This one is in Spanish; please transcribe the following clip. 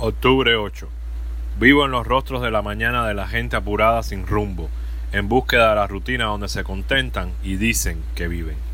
Octubre 8. Vivo en los rostros de la mañana de la gente apurada sin rumbo, en búsqueda de la rutina donde se contentan y dicen que viven.